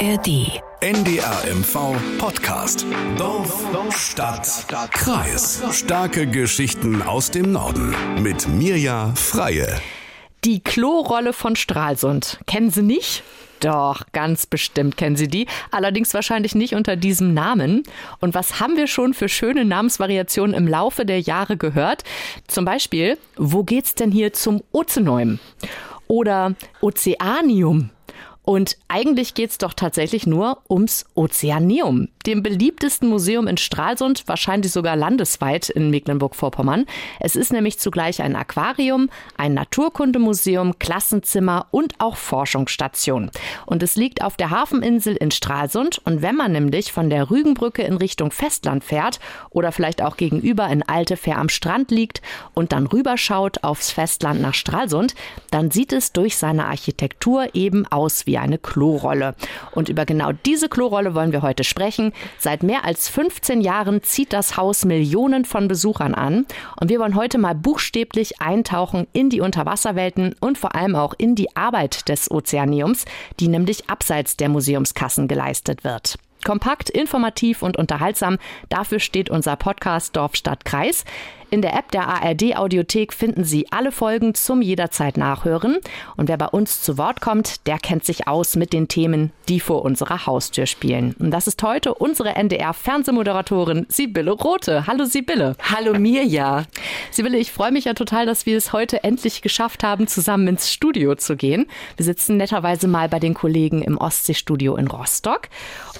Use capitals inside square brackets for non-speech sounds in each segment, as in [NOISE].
ARD. NDR MV Podcast. Dorf, Stadt, Kreis. Starke Geschichten aus dem Norden. Mit Mirja Freie. Die Klorolle von Stralsund. Kennen Sie nicht? Doch, ganz bestimmt kennen Sie die. Allerdings wahrscheinlich nicht unter diesem Namen. Und was haben wir schon für schöne Namensvariationen im Laufe der Jahre gehört? Zum Beispiel, wo geht's denn hier zum Ozeneum? Oder Ozeanium. Und eigentlich geht es doch tatsächlich nur ums Ozeaneum, dem beliebtesten Museum in Stralsund, wahrscheinlich sogar landesweit in Mecklenburg-Vorpommern. Es ist nämlich zugleich ein Aquarium, ein Naturkundemuseum, Klassenzimmer und auch Forschungsstation. Und es liegt auf der Hafeninsel in Stralsund. Und wenn man nämlich von der Rügenbrücke in Richtung Festland fährt oder vielleicht auch gegenüber in Altefähr am Strand liegt und dann rüberschaut aufs Festland nach Stralsund, dann sieht es durch seine Architektur eben aus wie eine Klorolle. Und über genau diese Klorolle wollen wir heute sprechen. Seit mehr als 15 Jahren zieht das Haus Millionen von Besuchern an. Und wir wollen heute mal buchstäblich eintauchen in die Unterwasserwelten und vor allem auch in die Arbeit des Ozeaniums, die nämlich abseits der Museumskassen geleistet wird. Kompakt, informativ und unterhaltsam. Dafür steht unser Podcast Dorf, Stadt, Kreis. In der App der ARD Audiothek finden Sie alle Folgen zum jederzeit nachhören. Und wer bei uns zu Wort kommt, der kennt sich aus mit den Themen, die vor unserer Haustür spielen. Und das ist heute unsere NDR-Fernsehmoderatorin Sibylle Rote. Hallo Sibylle. Hallo Mirja. Sibylle, ich freue mich ja total, dass wir es heute endlich geschafft haben, zusammen ins Studio zu gehen. Wir sitzen netterweise mal bei den Kollegen im Ostseestudio in Rostock.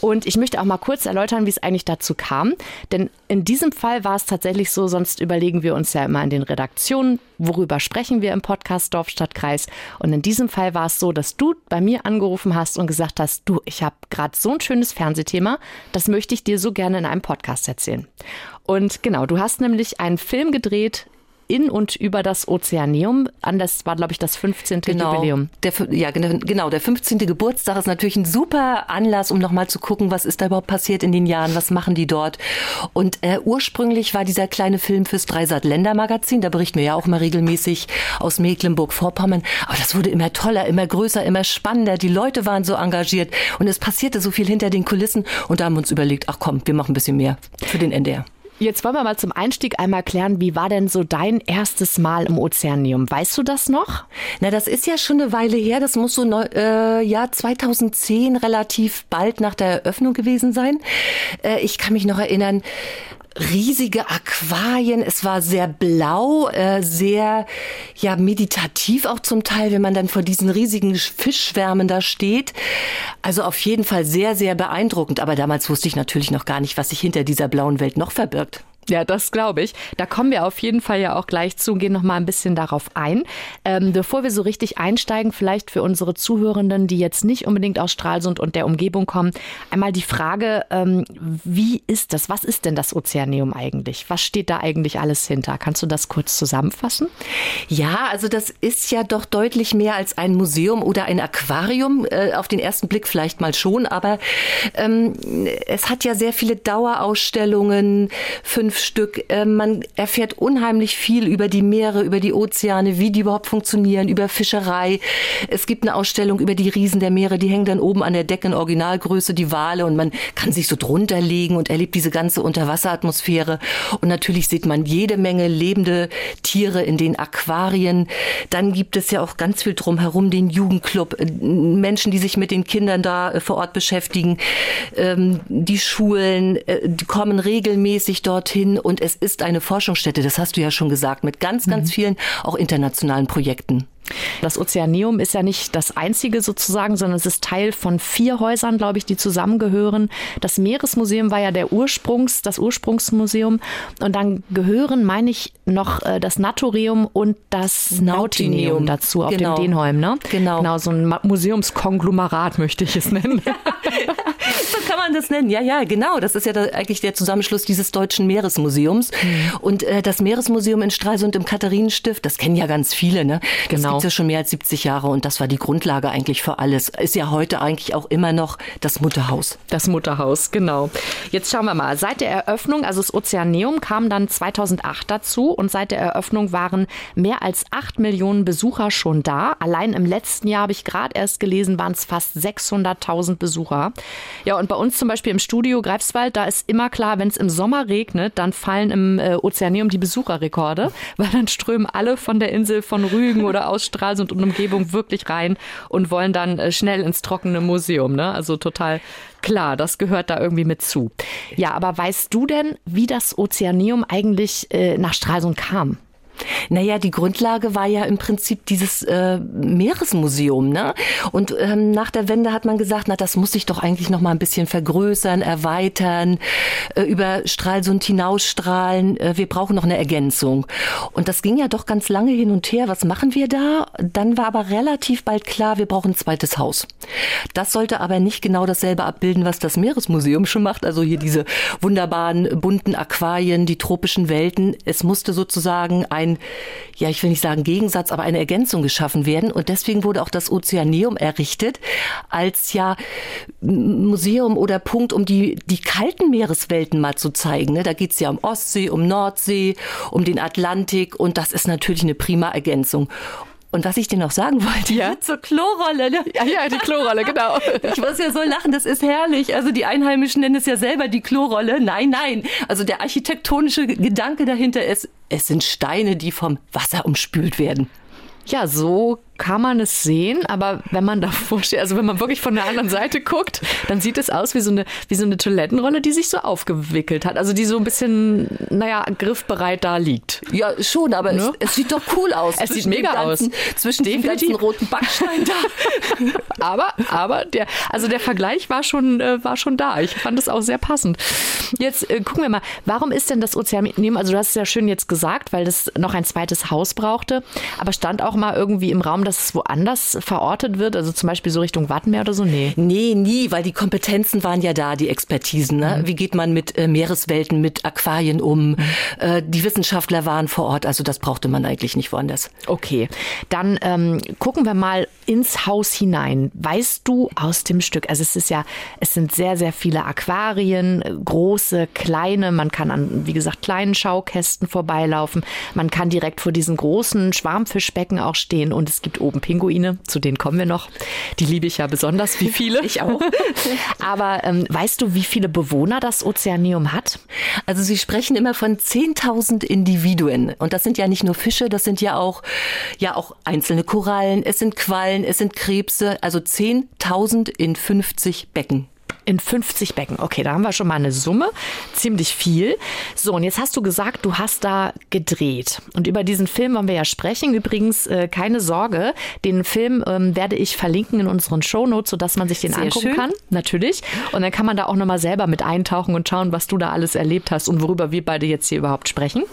Und ich möchte auch mal kurz erläutern, wie es eigentlich dazu kam. Denn in diesem Fall war es tatsächlich so, sonst überlegen wir uns ja immer in den Redaktionen, worüber sprechen wir im Podcast Dorf, Stadt, Kreis. Und in diesem Fall war es so, dass du bei mir angerufen hast und gesagt hast, du, ich habe gerade so ein schönes Fernsehthema, das möchte ich dir so gerne in einem Podcast erzählen. Und genau, du hast nämlich einen Film gedreht in und über das Ozeaneum an. Das war, glaube ich, das 15. Genau. Jubiläum. Der, ja, genau. Der 15. Geburtstag ist natürlich ein super Anlass, um nochmal zu gucken, was ist da überhaupt passiert in den Jahren, was machen die dort. Und äh, ursprünglich war dieser kleine Film fürs Dreisat-Länder-Magazin. Da berichten wir ja auch mal regelmäßig aus Mecklenburg-Vorpommern. Aber das wurde immer toller, immer größer, immer spannender. Die Leute waren so engagiert und es passierte so viel hinter den Kulissen. Und da haben wir uns überlegt, ach komm, wir machen ein bisschen mehr für den NDR. Jetzt wollen wir mal zum Einstieg einmal klären, wie war denn so dein erstes Mal im Ozeanium? Weißt du das noch? Na, das ist ja schon eine Weile her. Das muss so äh, ja 2010 relativ bald nach der Eröffnung gewesen sein. Äh, ich kann mich noch erinnern, riesige Aquarien. Es war sehr blau, äh, sehr ja meditativ auch zum Teil, wenn man dann vor diesen riesigen Fischschwärmen da steht. Also auf jeden Fall sehr, sehr beeindruckend. Aber damals wusste ich natürlich noch gar nicht, was sich hinter dieser blauen Welt noch verbirgt. Ja, das glaube ich. Da kommen wir auf jeden Fall ja auch gleich zu und gehen noch mal ein bisschen darauf ein. Ähm, bevor wir so richtig einsteigen, vielleicht für unsere Zuhörenden, die jetzt nicht unbedingt aus Stralsund und der Umgebung kommen, einmal die Frage, ähm, wie ist das? Was ist denn das Ozeaneum eigentlich? Was steht da eigentlich alles hinter? Kannst du das kurz zusammenfassen? Ja, also das ist ja doch deutlich mehr als ein Museum oder ein Aquarium. Äh, auf den ersten Blick vielleicht mal schon, aber ähm, es hat ja sehr viele Dauerausstellungen, fünf Stück. Äh, man erfährt unheimlich viel über die Meere, über die Ozeane, wie die überhaupt funktionieren, über Fischerei. Es gibt eine Ausstellung über die Riesen der Meere, die hängen dann oben an der Decke in Originalgröße, die Wale und man kann sich so drunter legen und erlebt diese ganze Unterwasseratmosphäre. Und natürlich sieht man jede Menge lebende Tiere in den Aquarien. Dann gibt es ja auch ganz viel drumherum, den Jugendclub, äh, Menschen, die sich mit den Kindern da äh, vor Ort beschäftigen. Ähm, die Schulen die kommen regelmäßig dorthin hin und es ist eine Forschungsstätte, das hast du ja schon gesagt, mit ganz, ganz mhm. vielen auch internationalen Projekten. Das Ozeaneum ist ja nicht das einzige sozusagen, sondern es ist Teil von vier Häusern, glaube ich, die zusammengehören. Das Meeresmuseum war ja der Ursprungs, das Ursprungsmuseum. Und dann gehören, meine ich, noch äh, das Naturium und das Nautineum dazu auf genau. dem Denholm, ne? Genau. Genau, so ein Museumskonglomerat möchte ich es nennen. [LAUGHS] so kann man das nennen. Ja, ja, genau. Das ist ja da eigentlich der Zusammenschluss dieses Deutschen Meeresmuseums. Mhm. Und äh, das Meeresmuseum in Stralsund im Katharinenstift, das kennen ja ganz viele. Ne? Das genau. Gibt ja schon mehr als 70 Jahre und das war die Grundlage eigentlich für alles. Ist ja heute eigentlich auch immer noch das Mutterhaus. Das Mutterhaus, genau. Jetzt schauen wir mal. Seit der Eröffnung, also das Ozeaneum kam dann 2008 dazu und seit der Eröffnung waren mehr als 8 Millionen Besucher schon da. Allein im letzten Jahr habe ich gerade erst gelesen, waren es fast 600.000 Besucher. Ja, und bei uns zum Beispiel im Studio Greifswald, da ist immer klar, wenn es im Sommer regnet, dann fallen im äh, Ozeaneum die Besucherrekorde, [LAUGHS] weil dann strömen alle von der Insel von Rügen oder aus Stralsund und Umgebung wirklich rein und wollen dann äh, schnell ins trockene Museum. Ne? Also total klar, das gehört da irgendwie mit zu. Ja, aber weißt du denn, wie das Ozeaneum eigentlich äh, nach Stralsund kam? Naja, die Grundlage war ja im Prinzip dieses äh, Meeresmuseum. Ne? Und ähm, nach der Wende hat man gesagt, na, das muss sich doch eigentlich noch mal ein bisschen vergrößern, erweitern, äh, über Stralsund hinausstrahlen. Äh, wir brauchen noch eine Ergänzung. Und das ging ja doch ganz lange hin und her. Was machen wir da? Dann war aber relativ bald klar, wir brauchen ein zweites Haus. Das sollte aber nicht genau dasselbe abbilden, was das Meeresmuseum schon macht. Also hier diese wunderbaren bunten Aquarien, die tropischen Welten. Es musste sozusagen ein ein, ja, ich will nicht sagen Gegensatz, aber eine Ergänzung geschaffen werden. Und deswegen wurde auch das Ozeaneum errichtet als ja Museum oder Punkt, um die, die kalten Meereswelten mal zu zeigen. Ne? Da geht's ja um Ostsee, um Nordsee, um den Atlantik und das ist natürlich eine prima Ergänzung. Und was ich dir noch sagen wollte, ja? [LAUGHS] zur Klorolle. Ne? Ja, ja, die Klorolle, genau. [LAUGHS] Ich muss ja so lachen, das ist herrlich. Also die Einheimischen nennen es ja selber die Klorolle. Nein, nein. Also der architektonische Gedanke dahinter ist, es sind Steine, die vom Wasser umspült werden. Ja, so kann man es sehen, aber wenn man davor [LAUGHS] steht, also wenn man wirklich von der anderen Seite guckt, dann sieht es aus wie so eine, wie so eine Toilettenrolle, die sich so aufgewickelt hat. Also die so ein bisschen, naja, griffbereit da liegt. Ja, schon, aber ne? es, es, sieht doch cool aus. [LAUGHS] Es sieht mega ganzen, aus. Zwischen Definitiv. den ganzen roten Backsteinen da. [LAUGHS] aber, aber der, also der Vergleich war schon, äh, war schon da. Ich fand es auch sehr passend. Jetzt äh, gucken wir mal, warum ist denn das Ozeanium, also du hast es ja schön jetzt gesagt, weil das noch ein zweites Haus brauchte, aber stand auch mal irgendwie im Raum, dass es woanders verortet wird? Also zum Beispiel so Richtung Wattenmeer oder so? Nee. Nee, nie, weil die Kompetenzen waren ja da, die Expertisen. Ne? Mhm. Wie geht man mit äh, Meereswelten, mit Aquarien um? Mhm. Äh, die Wissenschaftler waren vor Ort, also das brauchte man eigentlich nicht woanders. Okay, dann ähm, gucken wir mal ins Haus hinein. Weißt du aus dem Stück, also es ist ja, es sind sehr, sehr viele Aquarien, große, kleine, man kann an, wie gesagt, kleinen Schaukästen vorbeilaufen, man kann direkt vor diesen großen Schwarmfischbecken auch stehen und es gibt oben Pinguine, zu denen kommen wir noch. Die liebe ich ja besonders, wie viele. [LAUGHS] ich auch. Aber ähm, weißt du, wie viele Bewohner das Ozeaneum hat? Also Sie sprechen immer von 10.000 Individuen. Und das sind ja nicht nur Fische, das sind ja auch, ja auch einzelne Korallen, es sind Quallen, es sind Krebse. Also 10.000 in 50 Becken in 50 Becken. Okay, da haben wir schon mal eine Summe. Ziemlich viel. So, und jetzt hast du gesagt, du hast da gedreht. Und über diesen Film wollen wir ja sprechen. Übrigens, äh, keine Sorge, den Film ähm, werde ich verlinken in unseren Shownotes, sodass man sich den Sehr angucken schön. kann. Natürlich. Und dann kann man da auch nochmal selber mit eintauchen und schauen, was du da alles erlebt hast und worüber wir beide jetzt hier überhaupt sprechen.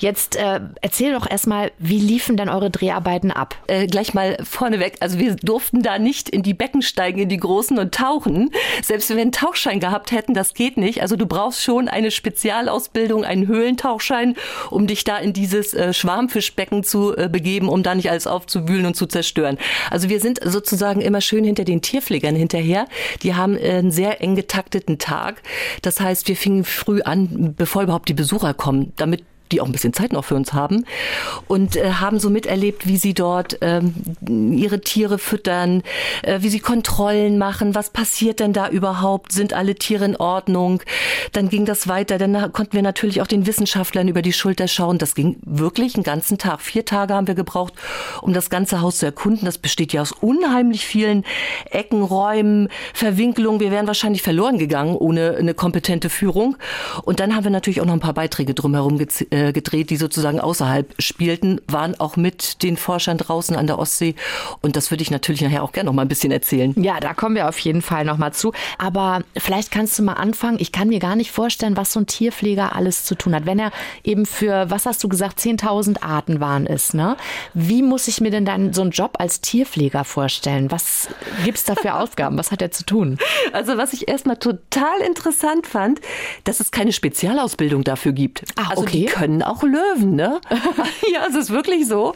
Jetzt äh, erzähl doch erstmal, wie liefen denn eure Dreharbeiten ab? Äh, gleich mal vorneweg. Also wir durften da nicht in die Becken steigen, in die großen und tauchen. Selbst wir einen Tauchschein gehabt hätten, das geht nicht. Also du brauchst schon eine Spezialausbildung, einen Höhlentauchschein, um dich da in dieses äh, Schwarmfischbecken zu äh, begeben, um da nicht alles aufzuwühlen und zu zerstören. Also wir sind sozusagen immer schön hinter den Tierpflegern hinterher. Die haben äh, einen sehr eng getakteten Tag. Das heißt, wir fingen früh an, bevor überhaupt die Besucher kommen, damit die auch ein bisschen Zeit noch für uns haben und äh, haben so miterlebt, wie sie dort ähm, ihre Tiere füttern, äh, wie sie Kontrollen machen, was passiert denn da überhaupt, sind alle Tiere in Ordnung. Dann ging das weiter, dann konnten wir natürlich auch den Wissenschaftlern über die Schulter schauen. Das ging wirklich einen ganzen Tag. Vier Tage haben wir gebraucht, um das ganze Haus zu erkunden. Das besteht ja aus unheimlich vielen Ecken, Räumen, Verwinkelungen. Wir wären wahrscheinlich verloren gegangen ohne eine kompetente Führung. Und dann haben wir natürlich auch noch ein paar Beiträge drumherum äh, gedreht, die sozusagen außerhalb spielten, waren auch mit den Forschern draußen an der Ostsee. Und das würde ich natürlich nachher auch gerne noch mal ein bisschen erzählen. Ja, da kommen wir auf jeden Fall noch mal zu. Aber vielleicht kannst du mal anfangen. Ich kann mir gar nicht vorstellen, was so ein Tierpfleger alles zu tun hat. Wenn er eben für, was hast du gesagt, 10.000 Arten waren ist, ne? Wie muss ich mir denn dann so einen Job als Tierpfleger vorstellen? Was gibt's da für [LAUGHS] Aufgaben? Was hat er zu tun? Also was ich erstmal total interessant fand, dass es keine Spezialausbildung dafür gibt. Ach, also okay. die können auch Löwen, ne? [LAUGHS] ja, es ist wirklich so.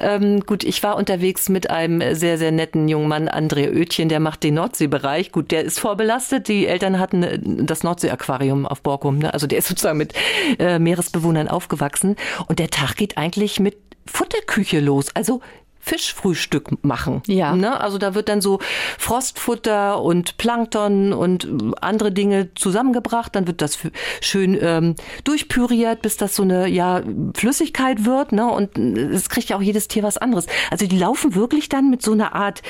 Ähm, gut, ich war unterwegs mit einem sehr, sehr netten jungen Mann, André Oetchen, der macht den Nordseebereich. Gut, der ist vorbelastet. Die Eltern hatten äh, das Nordsee-Aquarium auf Borkum. Ne? Also der ist sozusagen mit äh, Meeresbewohnern aufgewachsen. Und der Tag geht eigentlich mit Futterküche los. Also Fischfrühstück machen. Ja. Ne? Also da wird dann so Frostfutter und Plankton und andere Dinge zusammengebracht. Dann wird das schön ähm, durchpüriert, bis das so eine ja Flüssigkeit wird. Ne? Und es kriegt ja auch jedes Tier was anderes. Also die laufen wirklich dann mit so einer Art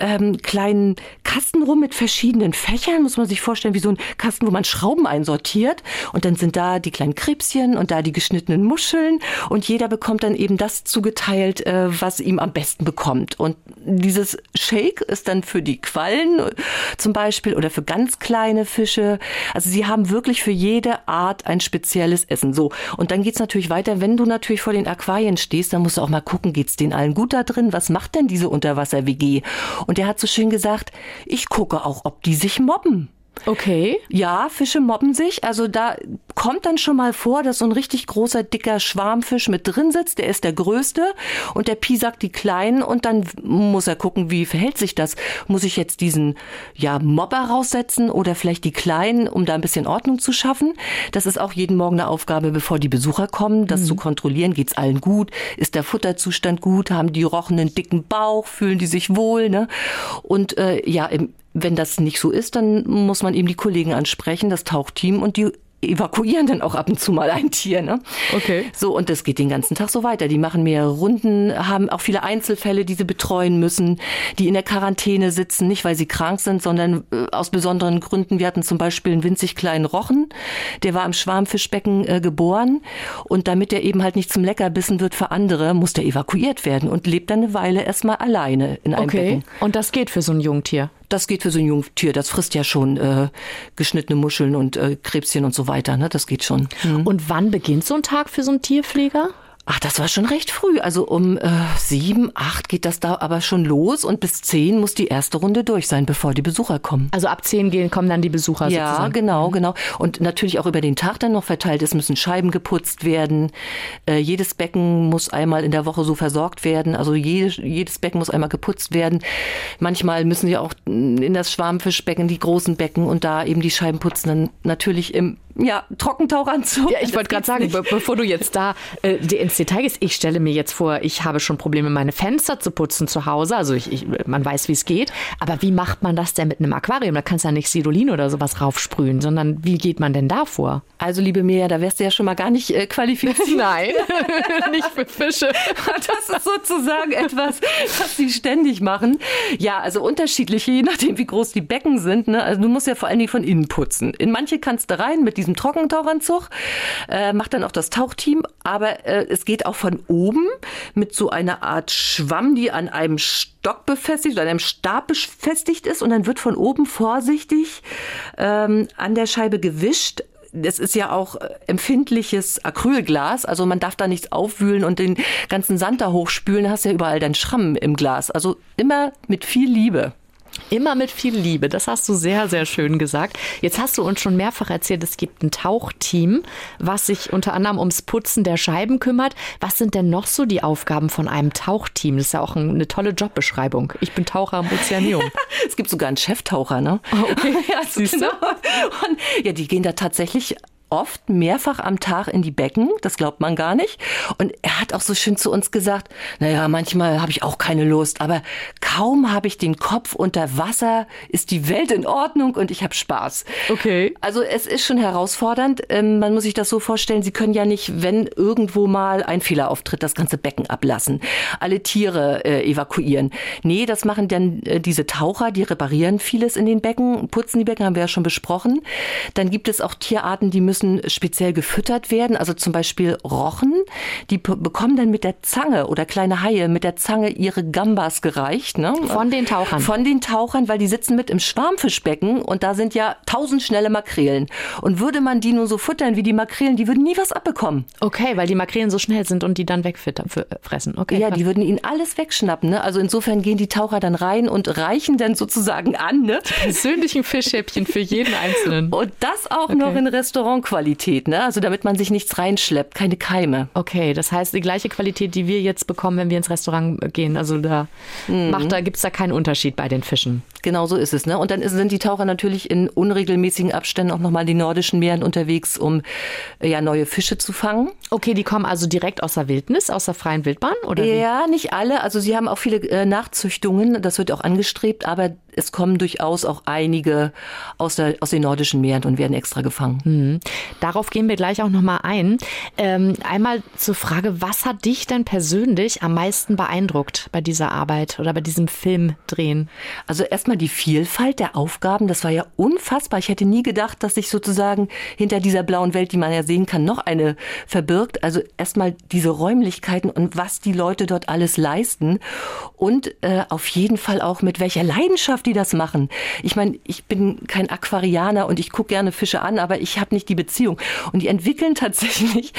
ähm, kleinen Kasten rum mit verschiedenen Fächern. Muss man sich vorstellen, wie so ein Kasten, wo man Schrauben einsortiert. Und dann sind da die kleinen Krebschen und da die geschnittenen Muscheln. Und jeder bekommt dann eben das zugeteilt, äh, was ihm am besten bekommt. Und dieses Shake ist dann für die Quallen zum Beispiel oder für ganz kleine Fische. Also sie haben wirklich für jede Art ein spezielles Essen. So. Und dann geht's natürlich weiter. Wenn du natürlich vor den Aquarien stehst, dann musst du auch mal gucken, geht's denen allen gut da drin? Was macht denn diese Unterwasser-WG? Und der hat so schön gesagt, ich gucke auch, ob die sich mobben. Okay. Ja, Fische mobben sich. Also da kommt dann schon mal vor, dass so ein richtig großer, dicker Schwarmfisch mit drin sitzt. Der ist der größte und der pisagt die Kleinen und dann muss er gucken, wie verhält sich das. Muss ich jetzt diesen, ja, Mobber raussetzen oder vielleicht die Kleinen, um da ein bisschen Ordnung zu schaffen? Das ist auch jeden Morgen eine Aufgabe, bevor die Besucher kommen, das mhm. zu kontrollieren. Geht's allen gut? Ist der Futterzustand gut? Haben die Rochen einen dicken Bauch? Fühlen die sich wohl? Ne? Und äh, ja, im wenn das nicht so ist, dann muss man eben die Kollegen ansprechen, das Tauchteam und die evakuieren dann auch ab und zu mal ein Tier. Ne? Okay. So, und das geht den ganzen Tag so weiter. Die machen mehrere Runden, haben auch viele Einzelfälle, die sie betreuen müssen, die in der Quarantäne sitzen, nicht weil sie krank sind, sondern äh, aus besonderen Gründen. Wir hatten zum Beispiel einen winzig kleinen Rochen, der war im Schwarmfischbecken äh, geboren und damit er eben halt nicht zum Leckerbissen wird für andere, muss der evakuiert werden und lebt dann eine Weile erstmal alleine in einem okay. Becken. Und das geht für so ein Jungtier? Das geht für so ein Jungtier. Das frisst ja schon äh, geschnittene Muscheln und äh, Krebschen und so weiter. Ne? Das geht schon. Mhm. Und wann beginnt so ein Tag für so einen Tierpfleger? Ach, das war schon recht früh. Also um äh, sieben, acht geht das da aber schon los und bis zehn muss die erste Runde durch sein, bevor die Besucher kommen. Also ab zehn gehen, kommen dann die Besucher ja, sozusagen. genau, genau. Und natürlich auch über den Tag dann noch verteilt. Es müssen Scheiben geputzt werden. Äh, jedes Becken muss einmal in der Woche so versorgt werden. Also jedes, jedes Becken muss einmal geputzt werden. Manchmal müssen sie auch in das Schwarmfischbecken, die großen Becken und da eben die Scheiben putzen. Dann natürlich im ja, Trockentauchanzug. Ja, ich wollte gerade sagen, be bevor du jetzt da äh, ins Detail gehst, ich stelle mir jetzt vor, ich habe schon Probleme, meine Fenster zu putzen zu Hause. Also ich, ich, man weiß, wie es geht. Aber wie macht man das denn mit einem Aquarium? Da kannst du ja nicht Sidolin oder sowas raufsprühen, sondern wie geht man denn da vor? Also, liebe Mia, da wärst du ja schon mal gar nicht äh, qualifiziert. [LAUGHS] Nein, [LAUGHS] nicht für Fische. [LAUGHS] Das ist sozusagen etwas, was sie ständig machen. Ja, also unterschiedlich, je nachdem, wie groß die Becken sind. Ne? Also du musst ja vor allen Dingen von innen putzen. In manche kannst du rein mit diesem Trockentauchanzug, äh, macht dann auch das Tauchteam, aber äh, es geht auch von oben mit so einer Art Schwamm, die an einem Stock befestigt, an einem Stab befestigt ist. Und dann wird von oben vorsichtig ähm, an der Scheibe gewischt, das ist ja auch äh, empfindliches Acrylglas, also man darf da nichts aufwühlen und den ganzen Sand da hochspülen, hast ja überall dann Schramm im Glas. Also immer mit viel Liebe. Immer mit viel Liebe. Das hast du sehr, sehr schön gesagt. Jetzt hast du uns schon mehrfach erzählt, es gibt ein Tauchteam, was sich unter anderem ums Putzen der Scheiben kümmert. Was sind denn noch so die Aufgaben von einem Tauchteam? Das ist ja auch eine tolle Jobbeschreibung. Ich bin Taucher am Ozeanium. [LAUGHS] es gibt sogar einen Cheftaucher, ne? Oh, okay. [LAUGHS] ja, siehst du? Und, ja, die gehen da tatsächlich oft mehrfach am Tag in die Becken, das glaubt man gar nicht. Und er hat auch so schön zu uns gesagt, naja, manchmal habe ich auch keine Lust, aber kaum habe ich den Kopf unter Wasser, ist die Welt in Ordnung und ich habe Spaß. Okay. Also es ist schon herausfordernd. Ähm, man muss sich das so vorstellen, Sie können ja nicht, wenn irgendwo mal ein Fehler auftritt, das ganze Becken ablassen, alle Tiere äh, evakuieren. Nee, das machen dann äh, diese Taucher, die reparieren vieles in den Becken, putzen die Becken, haben wir ja schon besprochen. Dann gibt es auch Tierarten, die müssen müssen speziell gefüttert werden. Also zum Beispiel Rochen, die bekommen dann mit der Zange oder kleine Haie mit der Zange ihre Gambas gereicht. Ne? Von den Tauchern? Von den Tauchern, weil die sitzen mit im Schwarmfischbecken und da sind ja tausend schnelle Makrelen. Und würde man die nur so futtern wie die Makrelen, die würden nie was abbekommen. Okay, weil die Makrelen so schnell sind und die dann wegfressen. Okay. Ja, die würden ihnen alles wegschnappen. Ne? Also insofern gehen die Taucher dann rein und reichen dann sozusagen an. Ne? Die persönlichen Fischhäppchen für jeden Einzelnen. Und das auch okay. noch in Restaurantqualität, ne? Also damit man sich nichts reinschleppt, keine Keime. Okay, das heißt die gleiche Qualität, die wir jetzt bekommen, wenn wir ins Restaurant gehen. Also da mhm. macht da gibt's da keinen Unterschied bei den Fischen. Genau so ist es, ne? Und dann sind die Taucher natürlich in unregelmäßigen Abständen auch nochmal in den nordischen Meeren unterwegs, um äh, ja neue Fische zu fangen. Okay, die kommen also direkt aus der Wildnis, aus der freien Wildbahn, oder? Ja, wie? nicht alle. Also sie haben auch viele äh, Nachzüchtungen, das wird auch angestrebt, aber es kommen durchaus auch einige aus, der, aus den nordischen Meeren und werden extra gefangen. Mhm. Darauf gehen wir gleich auch nochmal ein. Ähm, einmal zur Frage, was hat dich denn persönlich am meisten beeindruckt bei dieser Arbeit oder bei diesem Filmdrehen? Also erstmal die Vielfalt der Aufgaben, das war ja unfassbar. Ich hätte nie gedacht, dass sich sozusagen hinter dieser blauen Welt, die man ja sehen kann, noch eine verbirgt. Also erstmal diese Räumlichkeiten und was die Leute dort alles leisten und äh, auf jeden Fall auch mit welcher Leidenschaft die das machen. Ich meine, ich bin kein Aquarianer und ich gucke gerne Fische an, aber ich habe nicht die Beziehung. Und die entwickeln [LAUGHS] tatsächlich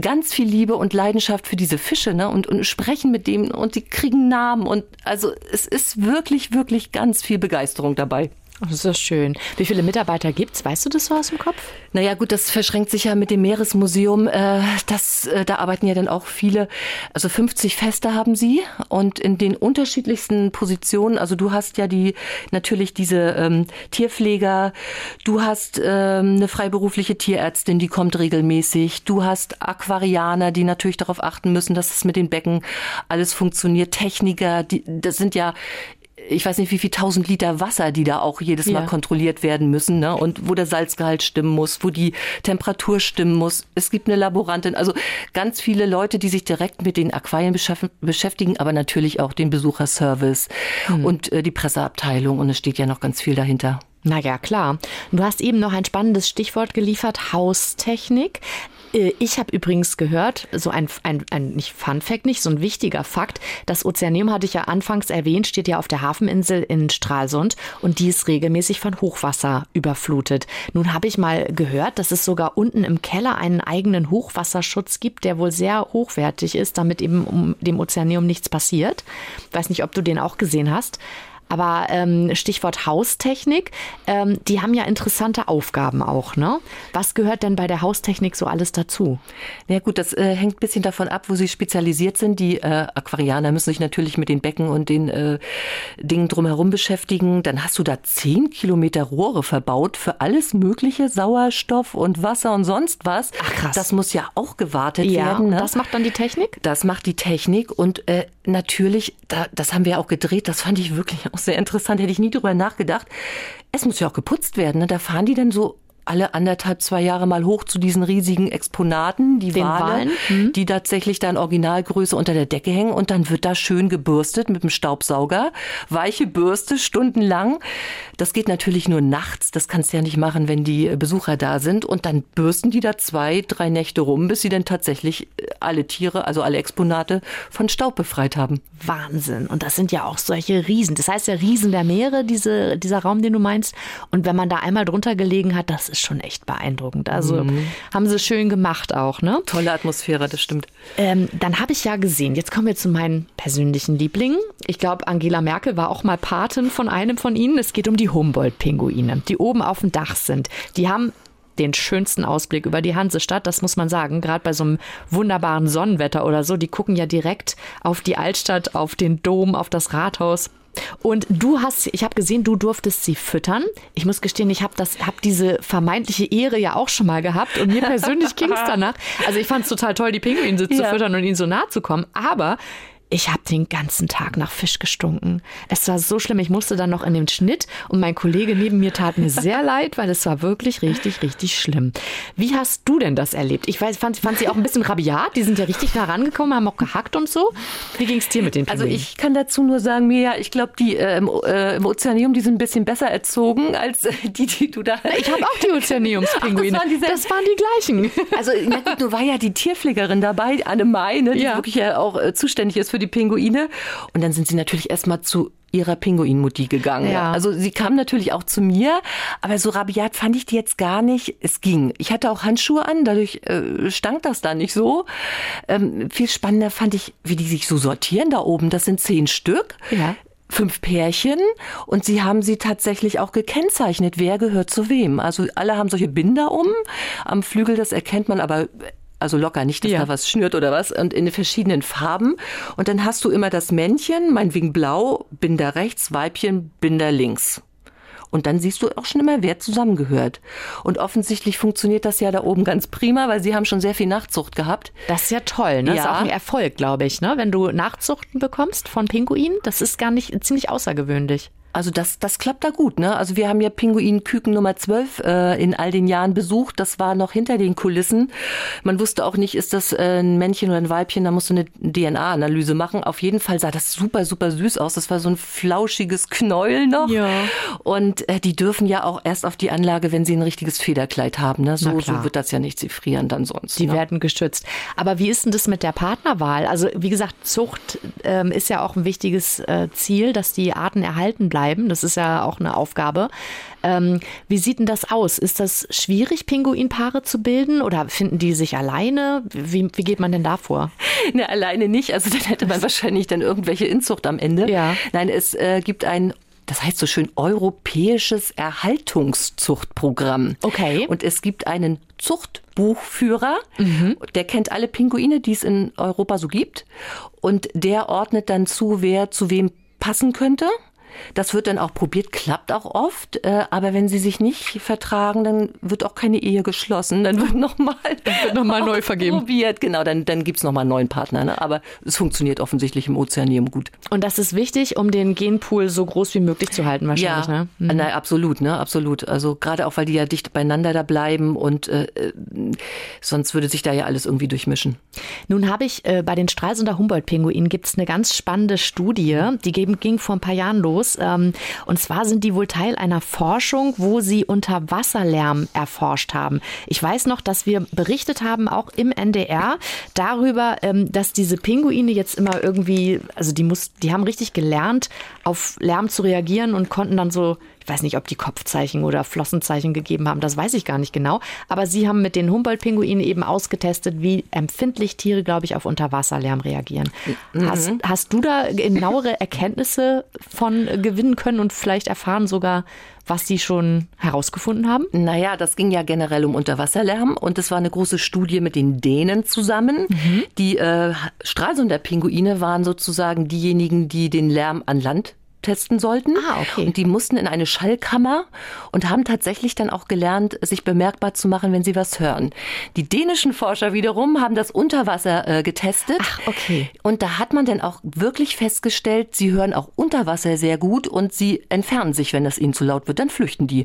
ganz viel Liebe und Leidenschaft für diese Fische ne? und, und sprechen mit denen und sie kriegen Namen. Und also es ist wirklich, wirklich ganz viel Begeisterung dabei. Das ist schön. Wie viele Mitarbeiter gibt's? Weißt du das so aus dem Kopf? Naja, gut, das verschränkt sich ja mit dem Meeresmuseum. Äh, das, äh, da arbeiten ja dann auch viele. Also 50 Feste haben sie und in den unterschiedlichsten Positionen. Also du hast ja die natürlich diese ähm, Tierpfleger, du hast ähm, eine freiberufliche Tierärztin, die kommt regelmäßig. Du hast Aquarianer, die natürlich darauf achten müssen, dass es mit den Becken alles funktioniert. Techniker, die, das sind ja ich weiß nicht, wie viel tausend Liter Wasser, die da auch jedes Mal ja. kontrolliert werden müssen, ne? Und wo der Salzgehalt stimmen muss, wo die Temperatur stimmen muss. Es gibt eine Laborantin, also ganz viele Leute, die sich direkt mit den Aquarien beschäftigen, aber natürlich auch den Besucherservice mhm. und äh, die Presseabteilung. Und es steht ja noch ganz viel dahinter. Na ja, klar. Du hast eben noch ein spannendes Stichwort geliefert, Haustechnik. Äh, ich habe übrigens gehört, so ein, ein, ein nicht Fun Fact, nicht so ein wichtiger Fakt, das Ozeaneum hatte ich ja anfangs erwähnt, steht ja auf der Hafeninsel in Stralsund und die ist regelmäßig von Hochwasser überflutet. Nun habe ich mal gehört, dass es sogar unten im Keller einen eigenen Hochwasserschutz gibt, der wohl sehr hochwertig ist, damit eben um dem Ozeaneum nichts passiert. Weiß nicht, ob du den auch gesehen hast. Aber ähm, Stichwort Haustechnik, ähm, die haben ja interessante Aufgaben auch, ne? Was gehört denn bei der Haustechnik so alles dazu? Na ja, gut, das äh, hängt ein bisschen davon ab, wo sie spezialisiert sind. Die äh, Aquarianer müssen sich natürlich mit den Becken und den äh, Dingen drumherum beschäftigen. Dann hast du da zehn Kilometer Rohre verbaut für alles mögliche, Sauerstoff und Wasser und sonst was. Ach krass. Das muss ja auch gewartet ja, werden. Ne? Das macht dann die Technik? Das macht die Technik und äh, natürlich, da, das haben wir auch gedreht, das fand ich wirklich auch sehr interessant, hätte ich nie drüber nachgedacht. Es muss ja auch geputzt werden. Ne? Da fahren die dann so alle anderthalb, zwei Jahre mal hoch zu diesen riesigen Exponaten, die Den Wale, Wahlen. Mhm. die tatsächlich dann Originalgröße unter der Decke hängen und dann wird da schön gebürstet mit dem Staubsauger. Weiche Bürste, stundenlang. Das geht natürlich nur nachts. Das kannst du ja nicht machen, wenn die Besucher da sind. Und dann bürsten die da zwei, drei Nächte rum, bis sie dann tatsächlich äh, alle Tiere, also alle Exponate von Staub befreit haben. Wahnsinn. Und das sind ja auch solche Riesen. Das heißt ja Riesen der Meere, diese, dieser Raum, den du meinst. Und wenn man da einmal drunter gelegen hat, das ist schon echt beeindruckend. Also mhm. haben sie schön gemacht auch, ne? Tolle Atmosphäre, das stimmt. Ähm, dann habe ich ja gesehen, jetzt kommen wir zu meinen persönlichen Lieblingen. Ich glaube, Angela Merkel war auch mal Patin von einem von ihnen. Es geht um die Humboldt-Pinguine, die oben auf dem Dach sind. Die haben den schönsten Ausblick über die Hansestadt, das muss man sagen. Gerade bei so einem wunderbaren Sonnenwetter oder so, die gucken ja direkt auf die Altstadt, auf den Dom, auf das Rathaus. Und du hast, ich habe gesehen, du durftest sie füttern. Ich muss gestehen, ich habe das, habe diese vermeintliche Ehre ja auch schon mal gehabt und mir persönlich ging es [LAUGHS] danach. Also ich fand es total toll, die Pinguine ja. zu füttern und ihnen so nah zu kommen. Aber ich habe den ganzen Tag nach Fisch gestunken. Es war so schlimm. Ich musste dann noch in den Schnitt und mein Kollege neben mir tat mir sehr leid, weil es war wirklich richtig, richtig schlimm. Wie hast du denn das erlebt? Ich weiß, fand, fand sie auch ein bisschen rabiat. Die sind ja richtig nah rangekommen, haben auch gehackt und so. Wie ging es dir mit den Pinguinen? Also ich kann dazu nur sagen, Mia, ich glaube, die äh, im, äh, im Ozeanium, die sind ein bisschen besser erzogen als äh, die, die du da. Ich habe auch die [LAUGHS] Ozeaniumspinguine. das, waren das waren die gleichen. Also na gut, du war ja die Tierpflegerin dabei, Anne Mai, ne, die ja. wirklich ja auch äh, zuständig ist für die Pinguine. Und dann sind sie natürlich erstmal zu ihrer Pinguinmutti gegangen. Ja. Also sie kam natürlich auch zu mir, aber so rabiat fand ich die jetzt gar nicht. Es ging. Ich hatte auch Handschuhe an, dadurch äh, stank das da nicht so. Ähm, viel spannender fand ich, wie die sich so sortieren da oben. Das sind zehn Stück. Ja fünf Pärchen und sie haben sie tatsächlich auch gekennzeichnet, wer gehört zu wem. Also alle haben solche Binder um am Flügel, das erkennt man aber also locker, nicht, dass ja. da was schnürt oder was, und in verschiedenen Farben. Und dann hast du immer das Männchen, meinetwegen blau, Binder rechts, Weibchen, Binder links. Und dann siehst du auch schon immer, wer zusammengehört. Und offensichtlich funktioniert das ja da oben ganz prima, weil sie haben schon sehr viel Nachzucht gehabt. Das ist ja toll, ne? Ja. Das ist auch ein Erfolg, glaube ich, ne? Wenn du Nachzuchten bekommst von Pinguinen, das ist gar nicht ziemlich außergewöhnlich. Also das, das klappt da gut. Ne? Also wir haben ja Pinguin Küken Nummer 12 äh, in all den Jahren besucht. Das war noch hinter den Kulissen. Man wusste auch nicht, ist das äh, ein Männchen oder ein Weibchen. Da musst du eine DNA-Analyse machen. Auf jeden Fall sah das super, super süß aus. Das war so ein flauschiges Knäuel noch. Ja. Und äh, die dürfen ja auch erst auf die Anlage, wenn sie ein richtiges Federkleid haben. Ne? So, so wird das ja nicht. Sie frieren dann sonst. Die ne? werden geschützt. Aber wie ist denn das mit der Partnerwahl? Also wie gesagt, Zucht ähm, ist ja auch ein wichtiges äh, Ziel, dass die Arten erhalten bleiben bleiben. Das ist ja auch eine Aufgabe. Ähm, wie sieht denn das aus? Ist das schwierig, Pinguinpaare zu bilden oder finden die sich alleine? Wie, wie geht man denn da vor? [LAUGHS] Ne, alleine nicht. Also dann hätte man wahrscheinlich dann irgendwelche Inzucht am Ende. Ja. Nein, es äh, gibt ein das heißt so schön europäisches Erhaltungszuchtprogramm. Okay. Und es gibt einen Zuchtbuchführer, mhm. der kennt alle Pinguine, die es in Europa so gibt. Und der ordnet dann zu, wer zu wem passen könnte. Das wird dann auch probiert, klappt auch oft. Äh, aber wenn sie sich nicht vertragen, dann wird auch keine Ehe geschlossen. Dann wird nochmal noch neu [LAUGHS] vergeben. Probiert, genau. Dann, dann gibt's nochmal einen neuen Partner. Ne? Aber es funktioniert offensichtlich im Ozeanium gut. Und das ist wichtig, um den Genpool so groß wie möglich zu halten, wahrscheinlich. Ja, ne? Mhm. Nein, absolut, ne? Absolut. Also gerade auch, weil die ja dicht beieinander da bleiben und äh, äh, sonst würde sich da ja alles irgendwie durchmischen. Nun habe ich äh, bei den Stralsunder Humboldt-Pinguinen gibt's eine ganz spannende Studie, die ging vor ein paar Jahren los los. Ähm, und zwar sind die wohl Teil einer Forschung, wo sie Unterwasserlärm erforscht haben. Ich weiß noch, dass wir berichtet haben, auch im NDR, darüber, ähm, dass diese Pinguine jetzt immer irgendwie, also die muss, die haben richtig gelernt, auf Lärm zu reagieren und konnten dann so weiß nicht, ob die Kopfzeichen oder Flossenzeichen gegeben haben, das weiß ich gar nicht genau. Aber sie haben mit den Humboldt-Pinguinen eben ausgetestet, wie empfindlich Tiere, glaube ich, auf Unterwasserlärm reagieren. Mhm. Hast, hast du da genauere Erkenntnisse von gewinnen können und vielleicht erfahren sogar, was Sie schon herausgefunden haben? Naja, das ging ja generell um Unterwasserlärm und es war eine große Studie mit den Dänen zusammen. Mhm. Die äh, Stralsunder Pinguine waren sozusagen diejenigen, die den Lärm an Land testen sollten. Ah, okay. Und die mussten in eine Schallkammer und haben tatsächlich dann auch gelernt, sich bemerkbar zu machen, wenn sie was hören. Die dänischen Forscher wiederum haben das Unterwasser äh, getestet. Ach, okay. Und da hat man dann auch wirklich festgestellt, sie hören auch unter Wasser sehr gut und sie entfernen sich, wenn das ihnen zu laut wird, dann flüchten die.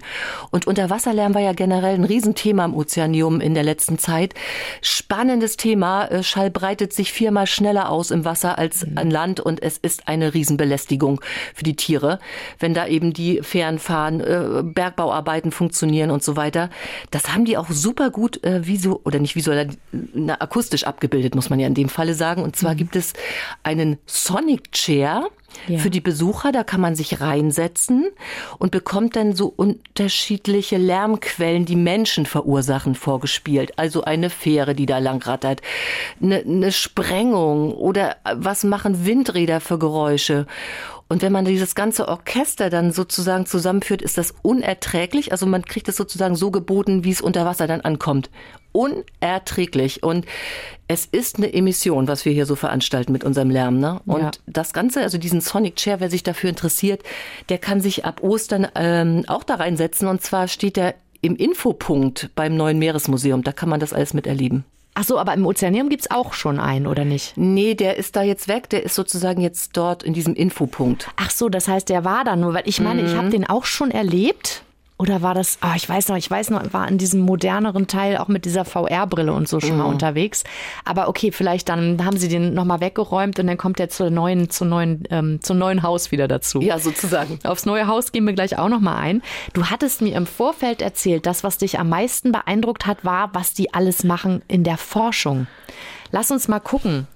Und Unterwasserlärm war ja generell ein Riesenthema im Ozeanium in der letzten Zeit. Spannendes Thema. Äh, Schall breitet sich viermal schneller aus im Wasser als mhm. an Land und es ist eine Riesenbelästigung für die Tiere, wenn da eben die Fähren fahren, äh, Bergbauarbeiten funktionieren und so weiter. Das haben die auch super gut äh, visuell oder nicht visuell, na, akustisch abgebildet, muss man ja in dem Falle sagen. Und zwar mhm. gibt es einen Sonic Chair. Ja. Für die Besucher, da kann man sich reinsetzen und bekommt dann so unterschiedliche Lärmquellen, die Menschen verursachen, vorgespielt. Also eine Fähre, die da lang rattert, eine, eine Sprengung oder was machen Windräder für Geräusche. Und wenn man dieses ganze Orchester dann sozusagen zusammenführt, ist das unerträglich. Also man kriegt es sozusagen so geboten, wie es unter Wasser dann ankommt. Unerträglich. Und es ist eine Emission, was wir hier so veranstalten mit unserem Lärm. Ne? Und ja. das Ganze, also diesen Sonic Chair, wer sich dafür interessiert, der kann sich ab Ostern ähm, auch da reinsetzen. Und zwar steht er im Infopunkt beim Neuen Meeresmuseum. Da kann man das alles miterleben. Ach so, aber im Ozeaneum gibt's auch schon einen, oder nicht? Nee, der ist da jetzt weg. Der ist sozusagen jetzt dort in diesem Infopunkt. Ach so, das heißt, der war da nur, weil ich meine, ich habe den auch schon erlebt. Oder war das, ah, ich weiß noch, ich weiß noch, war in diesem moderneren Teil auch mit dieser VR-Brille und so schon mal unterwegs. Aber okay, vielleicht dann haben sie den nochmal weggeräumt und dann kommt der zur neuen, zur neuen, ähm, zum neuen Haus wieder dazu. Ja, sozusagen. Aufs neue Haus gehen wir gleich auch nochmal ein. Du hattest mir im Vorfeld erzählt, das, was dich am meisten beeindruckt hat, war, was die alles machen in der Forschung. Lass uns mal gucken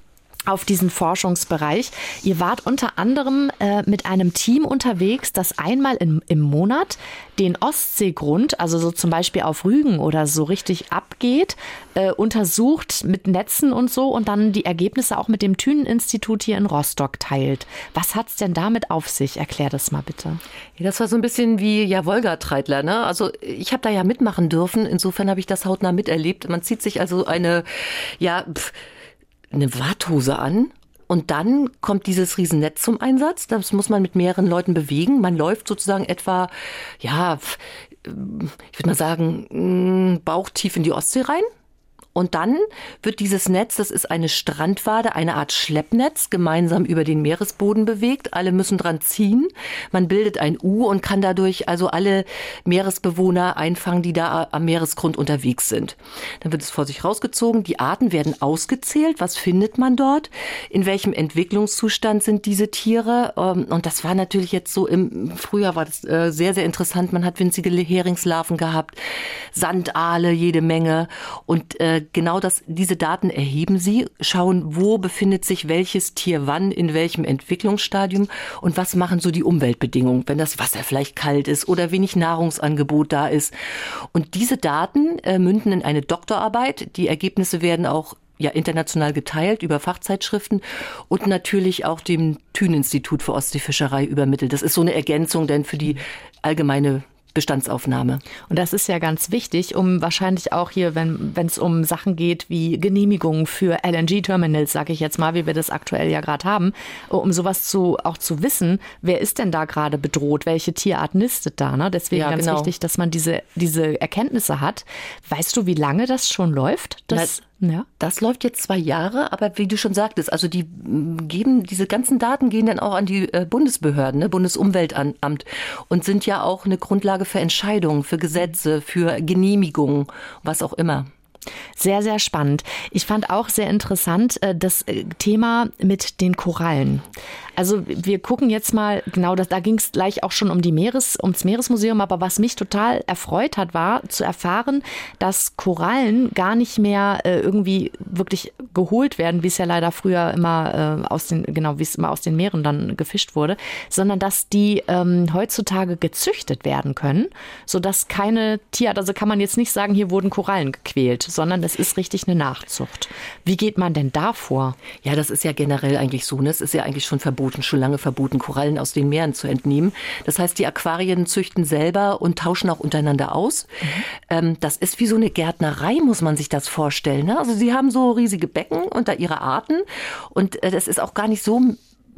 auf diesen Forschungsbereich. Ihr wart unter anderem äh, mit einem Team unterwegs, das einmal in, im Monat den Ostseegrund, also so zum Beispiel auf Rügen oder so richtig abgeht, äh, untersucht mit Netzen und so und dann die Ergebnisse auch mit dem Thünen-Institut hier in Rostock teilt. Was hat's denn damit auf sich? Erklär das mal bitte. Ja, das war so ein bisschen wie ja Wolga-Treidler. Ne? Also ich habe da ja mitmachen dürfen. Insofern habe ich das hautnah miterlebt. Man zieht sich also eine ja pff, eine Warthose an und dann kommt dieses Riesennetz zum Einsatz. Das muss man mit mehreren Leuten bewegen. Man läuft sozusagen etwa, ja, ich würde mal sagen, bauchtief in die Ostsee rein. Und dann wird dieses Netz, das ist eine Strandwade, eine Art Schleppnetz, gemeinsam über den Meeresboden bewegt. Alle müssen dran ziehen. Man bildet ein U und kann dadurch also alle Meeresbewohner einfangen, die da am Meeresgrund unterwegs sind. Dann wird es vor sich rausgezogen. Die Arten werden ausgezählt. Was findet man dort? In welchem Entwicklungszustand sind diese Tiere? Ähm, und das war natürlich jetzt so im Frühjahr war das äh, sehr, sehr interessant. Man hat winzige Heringslarven gehabt, Sandaale, jede Menge. Und äh, genau das, diese Daten erheben sie, schauen, wo befindet sich welches Tier wann, in welchem Entwicklungsstadium und was machen so die Umweltbedingungen, wenn das Wasser vielleicht kalt ist oder wenig Nahrungsangebot da ist. Und diese Daten äh, münden in eine Doktorarbeit. Die Ergebnisse werden auch ja international geteilt über Fachzeitschriften und natürlich auch dem Thünen-Institut für Ostseefischerei übermittelt. Das ist so eine Ergänzung denn für die allgemeine Bestandsaufnahme. Und das ist ja ganz wichtig, um wahrscheinlich auch hier, wenn es um Sachen geht wie Genehmigungen für LNG-Terminals, sage ich jetzt mal, wie wir das aktuell ja gerade haben, um sowas zu auch zu wissen, wer ist denn da gerade bedroht, welche Tierart nistet da. Ne? Deswegen ja, ganz genau. wichtig, dass man diese, diese Erkenntnisse hat. Weißt du, wie lange das schon läuft? Das ja. Das läuft jetzt zwei Jahre, aber wie du schon sagtest, also die geben, diese ganzen Daten gehen dann auch an die äh, Bundesbehörden, ne, Bundesumweltamt und sind ja auch eine Grundlage für Entscheidungen, für Gesetze, für Genehmigungen, was auch immer. Sehr, sehr spannend. Ich fand auch sehr interessant äh, das äh, Thema mit den Korallen. Also wir gucken jetzt mal, genau, das, da ging es gleich auch schon um die Meeres, ums Meeresmuseum, aber was mich total erfreut hat, war zu erfahren, dass Korallen gar nicht mehr äh, irgendwie wirklich geholt werden, wie es ja leider früher immer äh, aus den, genau, wie es immer aus den Meeren dann gefischt wurde, sondern dass die ähm, heutzutage gezüchtet werden können, sodass keine Tierart, also kann man jetzt nicht sagen, hier wurden Korallen gequält, sondern es ist richtig eine Nachzucht. Wie geht man denn da vor? Ja, das ist ja generell eigentlich so. Ne? Es ist ja eigentlich schon verboten, schon lange verboten, Korallen aus den Meeren zu entnehmen. Das heißt, die Aquarien züchten selber und tauschen auch untereinander aus. Mhm. Ähm, das ist wie so eine Gärtnerei, muss man sich das vorstellen. Ne? Also sie haben so riesige Becken unter ihre Arten und äh, das ist auch gar nicht so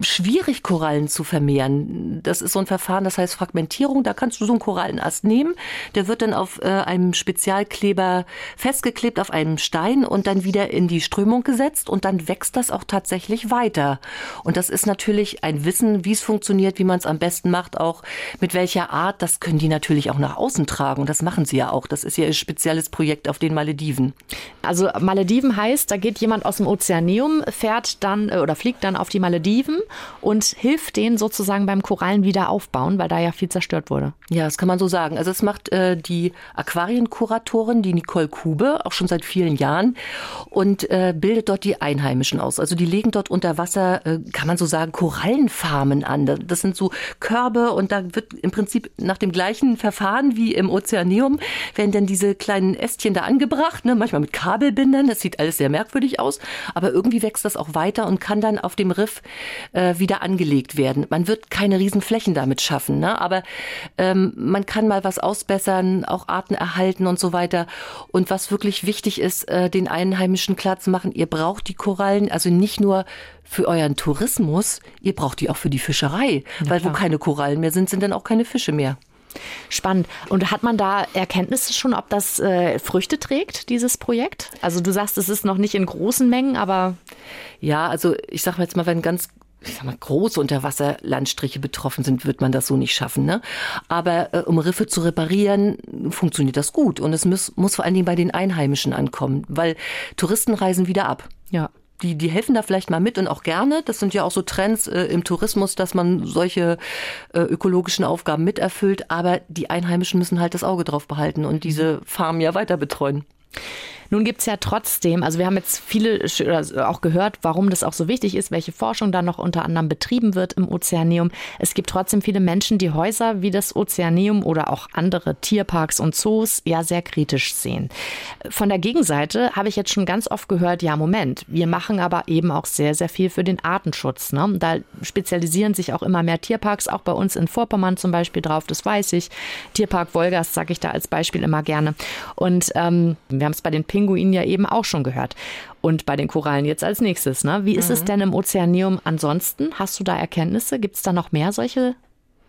schwierig, Korallen zu vermehren. Das ist so ein Verfahren, das heißt Fragmentierung. Da kannst du so einen Korallenast nehmen. Der wird dann auf äh, einem Spezialkleber festgeklebt auf einem Stein und dann wieder in die Strömung gesetzt und dann wächst das auch tatsächlich weiter. Und das ist natürlich ein Wissen, wie es funktioniert, wie man es am besten macht, auch mit welcher Art. Das können die natürlich auch nach außen tragen. Und das machen sie ja auch. Das ist ja ein spezielles Projekt auf den Malediven. Also Malediven heißt, da geht jemand aus dem Ozeaneum, fährt dann äh, oder fliegt dann auf die Malediven und hilft denen sozusagen beim Korallen wieder aufbauen, weil da ja viel zerstört wurde. Ja, das kann man so sagen. Also es macht äh, die Aquarienkuratorin, die Nicole Kube, auch schon seit vielen Jahren und äh, bildet dort die Einheimischen aus. Also die legen dort unter Wasser, äh, kann man so sagen, Korallenfarmen an. Das sind so Körbe und da wird im Prinzip nach dem gleichen Verfahren wie im Ozeaneum werden dann diese kleinen Ästchen da angebracht, ne? manchmal mit Kabelbindern. Das sieht alles sehr merkwürdig aus, aber irgendwie wächst das auch weiter und kann dann auf dem Riff äh, wieder angelegt werden. Man wird keine Riesenflächen damit schaffen, ne? aber ähm, man kann mal was ausbessern, auch Arten erhalten und so weiter. Und was wirklich wichtig ist, äh, den Einheimischen klar zu machen, ihr braucht die Korallen, also nicht nur für euren Tourismus, ihr braucht die auch für die Fischerei. Ja, weil klar. wo keine Korallen mehr sind, sind dann auch keine Fische mehr. Spannend. Und hat man da Erkenntnisse schon, ob das äh, Früchte trägt, dieses Projekt? Also du sagst, es ist noch nicht in großen Mengen, aber. Ja, also ich sag mal jetzt mal, wenn ganz ich sag mal, große Unterwasserlandstriche betroffen sind, wird man das so nicht schaffen. Ne? Aber äh, um Riffe zu reparieren, funktioniert das gut. Und es muss, muss vor allen Dingen bei den Einheimischen ankommen, weil Touristen reisen wieder ab. Ja die, die helfen da vielleicht mal mit und auch gerne. Das sind ja auch so Trends äh, im Tourismus, dass man solche äh, ökologischen Aufgaben miterfüllt. Aber die Einheimischen müssen halt das Auge drauf behalten und diese Farmen ja weiter betreuen. Nun gibt es ja trotzdem, also wir haben jetzt viele auch gehört, warum das auch so wichtig ist, welche Forschung da noch unter anderem betrieben wird im Ozeaneum. Es gibt trotzdem viele Menschen, die Häuser wie das Ozeaneum oder auch andere Tierparks und Zoos ja sehr kritisch sehen. Von der Gegenseite habe ich jetzt schon ganz oft gehört, ja, Moment, wir machen aber eben auch sehr, sehr viel für den Artenschutz. Ne? Da spezialisieren sich auch immer mehr Tierparks, auch bei uns in Vorpommern zum Beispiel drauf, das weiß ich. Tierpark Wolgast sage ich da als Beispiel immer gerne. Und ähm, wir haben es bei den Pink Pinguinen ja eben auch schon gehört. Und bei den Korallen jetzt als nächstes. Ne? Wie ist mhm. es denn im Ozeaneum ansonsten? Hast du da Erkenntnisse? Gibt es da noch mehr solche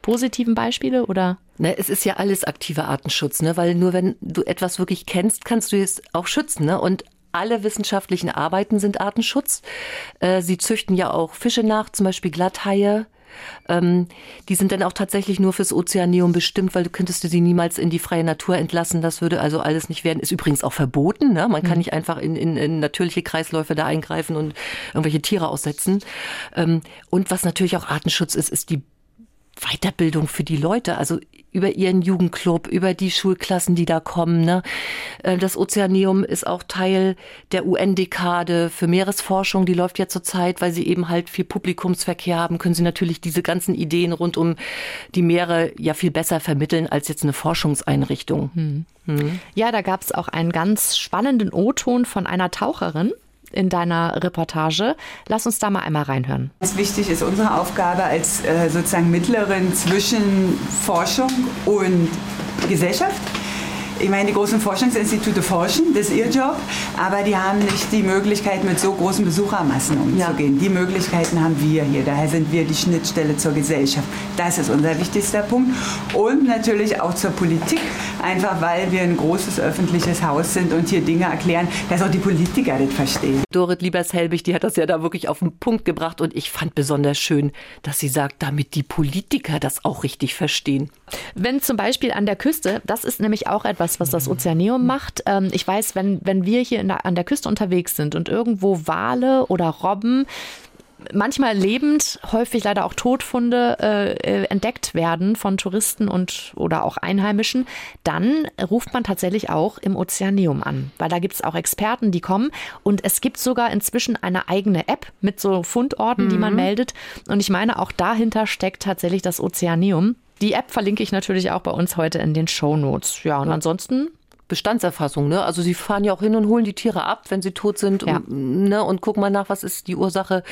positiven Beispiele oder? Ne, es ist ja alles aktiver Artenschutz, ne? weil nur wenn du etwas wirklich kennst, kannst du es auch schützen. Ne? Und alle wissenschaftlichen Arbeiten sind Artenschutz. Äh, sie züchten ja auch Fische nach, zum Beispiel Glatthaie. Ähm, die sind dann auch tatsächlich nur fürs Ozeaneum bestimmt, weil du könntest sie niemals in die freie Natur entlassen. Das würde also alles nicht werden. Ist übrigens auch verboten. Ne? Man kann mhm. nicht einfach in, in, in natürliche Kreisläufe da eingreifen und irgendwelche Tiere aussetzen. Ähm, und was natürlich auch Artenschutz ist, ist die Weiterbildung für die Leute, also über ihren Jugendclub, über die Schulklassen, die da kommen. Ne? Äh, das Ozeaneum ist auch Teil der UN-Dekade für Meeresforschung. Die läuft ja zurzeit, weil sie eben halt viel Publikumsverkehr haben, können sie natürlich diese ganzen Ideen rund um die Meere ja viel besser vermitteln als jetzt eine Forschungseinrichtung. Hm. Hm. Ja, da gab es auch einen ganz spannenden O-Ton von einer Taucherin, in deiner Reportage. Lass uns da mal einmal reinhören. Was wichtig ist, unsere Aufgabe als äh, sozusagen Mittlerin zwischen Forschung und Gesellschaft ich meine, die großen Forschungsinstitute forschen, das ist ihr Job, aber die haben nicht die Möglichkeit, mit so großen Besuchermassen umzugehen. Ja. Die Möglichkeiten haben wir hier. Daher sind wir die Schnittstelle zur Gesellschaft. Das ist unser wichtigster Punkt. Und natürlich auch zur Politik, einfach weil wir ein großes öffentliches Haus sind und hier Dinge erklären, dass auch die Politiker das verstehen. Dorit Liebers-Helbig, die hat das ja da wirklich auf den Punkt gebracht und ich fand besonders schön, dass sie sagt, damit die Politiker das auch richtig verstehen. Wenn zum Beispiel an der Küste, das ist nämlich auch etwas, das, was das Ozeaneum macht. Ähm, ich weiß, wenn, wenn wir hier der, an der Küste unterwegs sind und irgendwo Wale oder Robben manchmal lebend, häufig leider auch Todfunde äh, äh, entdeckt werden von Touristen und oder auch Einheimischen, dann ruft man tatsächlich auch im Ozeaneum an, weil da gibt es auch Experten, die kommen und es gibt sogar inzwischen eine eigene App mit so Fundorten, mhm. die man mhm. meldet und ich meine, auch dahinter steckt tatsächlich das Ozeaneum. Die App verlinke ich natürlich auch bei uns heute in den Show Notes. Ja, und ansonsten Bestandserfassung. Ne? Also sie fahren ja auch hin und holen die Tiere ab, wenn sie tot sind ja. und, ne? und gucken mal nach, was ist die Ursache,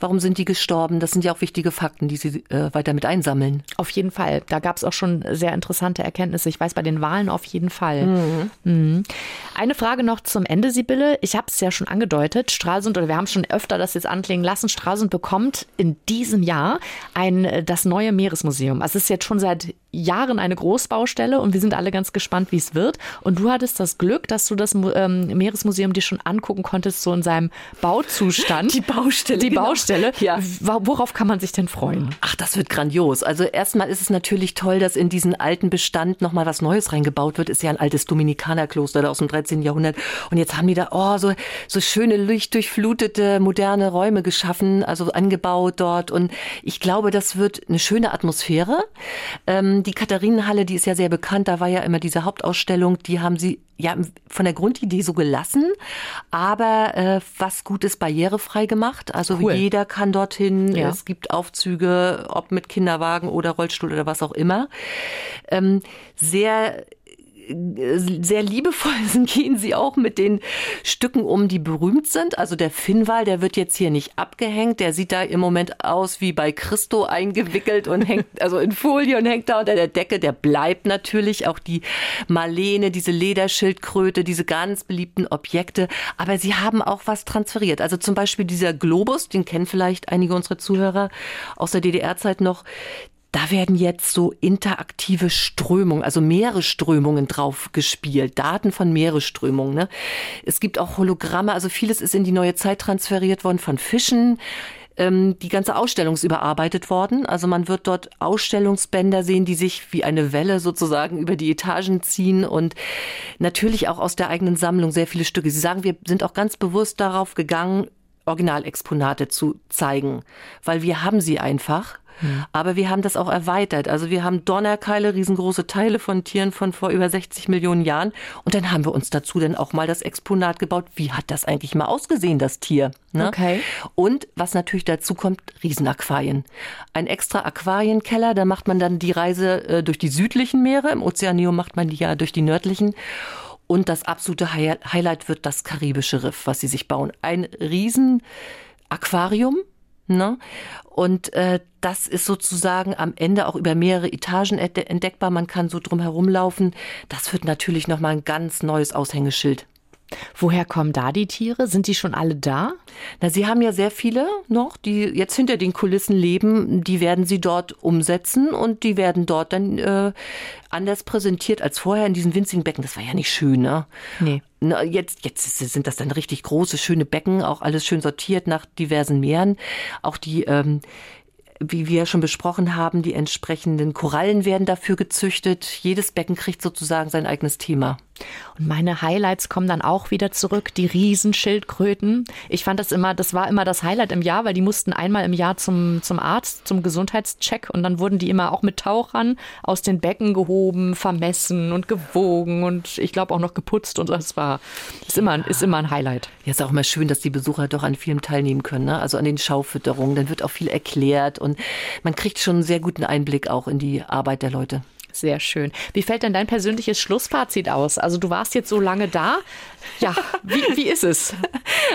warum sind die gestorben. Das sind ja auch wichtige Fakten, die sie äh, weiter mit einsammeln. Auf jeden Fall. Da gab es auch schon sehr interessante Erkenntnisse. Ich weiß bei den Wahlen auf jeden Fall. Mhm. Mhm. Eine Frage noch zum Ende, Sibylle. Ich habe es ja schon angedeutet. Stralsund, oder wir haben schon öfter das jetzt anklingen lassen, Stralsund bekommt in diesem Jahr ein, äh, das neue Meeresmuseum. Also es ist jetzt schon seit Jahren eine Großbaustelle und wir sind alle ganz gespannt, wie es wird. Und du hattest das Glück, dass du das ähm, Meeresmuseum dir schon angucken konntest, so in seinem Bauzustand. [LAUGHS] Die Baustelle. Die genau. Baustelle. Ja. Worauf kann man sich denn freuen? Ach, das wird grandios. Also erstmal ist es natürlich toll, dass in diesen alten Bestand nochmal was Neues reingebaut wird. Ist ja ein altes Dominikanerkloster aus dem 13. Jahrhundert. Und jetzt haben die da, oh, so, so schöne, lichtdurchflutete, moderne Räume geschaffen, also angebaut dort. Und ich glaube, das wird eine schöne Atmosphäre. Ähm, die Katharinenhalle, die ist ja sehr bekannt, da war ja immer diese Hauptausstellung, die haben sie ja von der Grundidee so gelassen, aber äh, was gut ist, barrierefrei gemacht. Also cool. jeder kann dorthin. Ja. Es gibt Aufzüge, ob mit Kinderwagen oder Rollstuhl oder was auch immer. Ähm, sehr sehr liebevoll [LAUGHS] gehen sie auch mit den Stücken um, die berühmt sind. Also der Finnwal, der wird jetzt hier nicht abgehängt. Der sieht da im Moment aus wie bei Christo eingewickelt und hängt [LAUGHS] also in Folie und hängt da unter der Decke. Der bleibt natürlich auch die Marlene, diese Lederschildkröte, diese ganz beliebten Objekte. Aber sie haben auch was transferiert. Also zum Beispiel dieser Globus, den kennen vielleicht einige unserer Zuhörer aus der DDR-Zeit noch da werden jetzt so interaktive Strömungen, also Meeresströmungen drauf gespielt, Daten von Meeresströmungen. Ne? Es gibt auch Hologramme, also vieles ist in die neue Zeit transferiert worden von Fischen ähm, die ganze Ausstellung ist überarbeitet worden. Also man wird dort Ausstellungsbänder sehen, die sich wie eine Welle sozusagen über die Etagen ziehen und natürlich auch aus der eigenen Sammlung sehr viele Stücke. Sie sagen, wir sind auch ganz bewusst darauf gegangen, Originalexponate zu zeigen, weil wir haben sie einfach. Hm. Aber wir haben das auch erweitert. Also wir haben Donnerkeile, riesengroße Teile von Tieren von vor über 60 Millionen Jahren. Und dann haben wir uns dazu dann auch mal das Exponat gebaut. Wie hat das eigentlich mal ausgesehen, das Tier? Ne? Okay. Und was natürlich dazu kommt, Riesenaquarien. Ein extra Aquarienkeller, da macht man dann die Reise äh, durch die südlichen Meere. Im Ozeanium macht man die ja durch die nördlichen. Und das absolute Highlight wird das karibische Riff, was sie sich bauen. Ein Riesenaquarium. Ne? Und äh, das ist sozusagen am Ende auch über mehrere Etagen entdeckbar. Man kann so drum herumlaufen. Das wird natürlich nochmal ein ganz neues Aushängeschild. Woher kommen da die Tiere? Sind die schon alle da? Na, Sie haben ja sehr viele noch, die jetzt hinter den Kulissen leben. Die werden Sie dort umsetzen und die werden dort dann äh, anders präsentiert als vorher in diesen winzigen Becken. Das war ja nicht schön, ne? Nee. Na, jetzt, jetzt sind das dann richtig große, schöne Becken, auch alles schön sortiert nach diversen Meeren. Auch die ähm, wie wir schon besprochen haben, die entsprechenden Korallen werden dafür gezüchtet. Jedes Becken kriegt sozusagen sein eigenes Thema. Und meine Highlights kommen dann auch wieder zurück, die Riesenschildkröten. Ich fand das immer, das war immer das Highlight im Jahr, weil die mussten einmal im Jahr zum, zum Arzt, zum Gesundheitscheck und dann wurden die immer auch mit Tauchern aus den Becken gehoben, vermessen und gewogen und ich glaube auch noch geputzt und das war, ist immer, ist immer ein Highlight. Ja, ist auch immer schön, dass die Besucher doch an vielem teilnehmen können, ne? also an den Schaufütterungen, dann wird auch viel erklärt und man kriegt schon einen sehr guten Einblick auch in die Arbeit der Leute. Sehr schön. Wie fällt denn dein persönliches Schlussfazit aus? Also du warst jetzt so lange da. Ja, wie, wie ist es? [LAUGHS]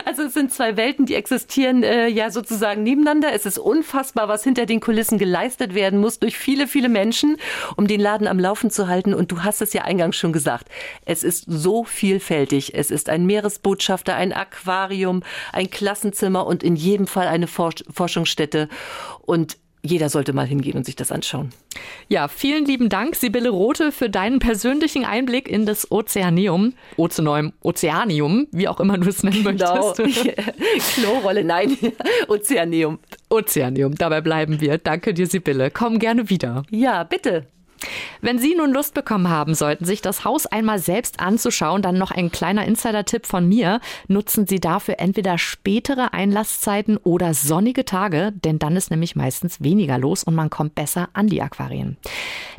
Also es sind zwei Welten, die existieren äh, ja sozusagen nebeneinander. Es ist unfassbar, was hinter den Kulissen geleistet werden muss durch viele, viele Menschen, um den Laden am Laufen zu halten. Und du hast es ja eingangs schon gesagt. Es ist so vielfältig. Es ist ein Meeresbotschafter, ein Aquarium, ein Klassenzimmer und in jedem Fall eine Forschungsstätte. Und jeder sollte mal hingehen und sich das anschauen. Ja, vielen lieben Dank, Sibylle Rote, für deinen persönlichen Einblick in das Ozeanium, Ozeanum, Ozeanium, wie auch immer du es nennen genau. möchtest. [LAUGHS] Klorolle, nein, [LAUGHS] Ozeanium. Ozeanium, dabei bleiben wir. Danke dir, Sibylle. Komm gerne wieder. Ja, bitte. Wenn Sie nun Lust bekommen haben sollten, sich das Haus einmal selbst anzuschauen, dann noch ein kleiner Insider-Tipp von mir. Nutzen Sie dafür entweder spätere Einlasszeiten oder sonnige Tage, denn dann ist nämlich meistens weniger los und man kommt besser an die Aquarien.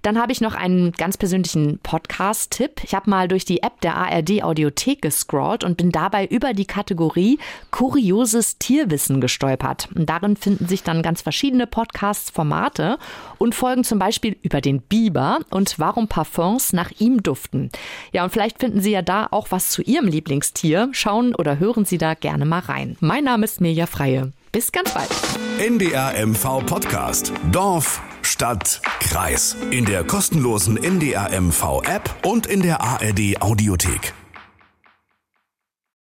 Dann habe ich noch einen ganz persönlichen Podcast-Tipp. Ich habe mal durch die App der ARD Audiothek gescrollt und bin dabei über die Kategorie Kurioses Tierwissen gestolpert. Und darin finden sich dann ganz verschiedene Podcast-Formate und Folgen zum Beispiel über den Biber und warum Parfums nach ihm duften. Ja, und vielleicht finden Sie ja da auch was zu Ihrem Lieblingstier. Schauen oder hören Sie da gerne mal rein. Mein Name ist Mirja Freie. Bis ganz bald. NDR MV Podcast. Dorf, Stadt, Kreis. In der kostenlosen NDR MV App und in der ARD Audiothek.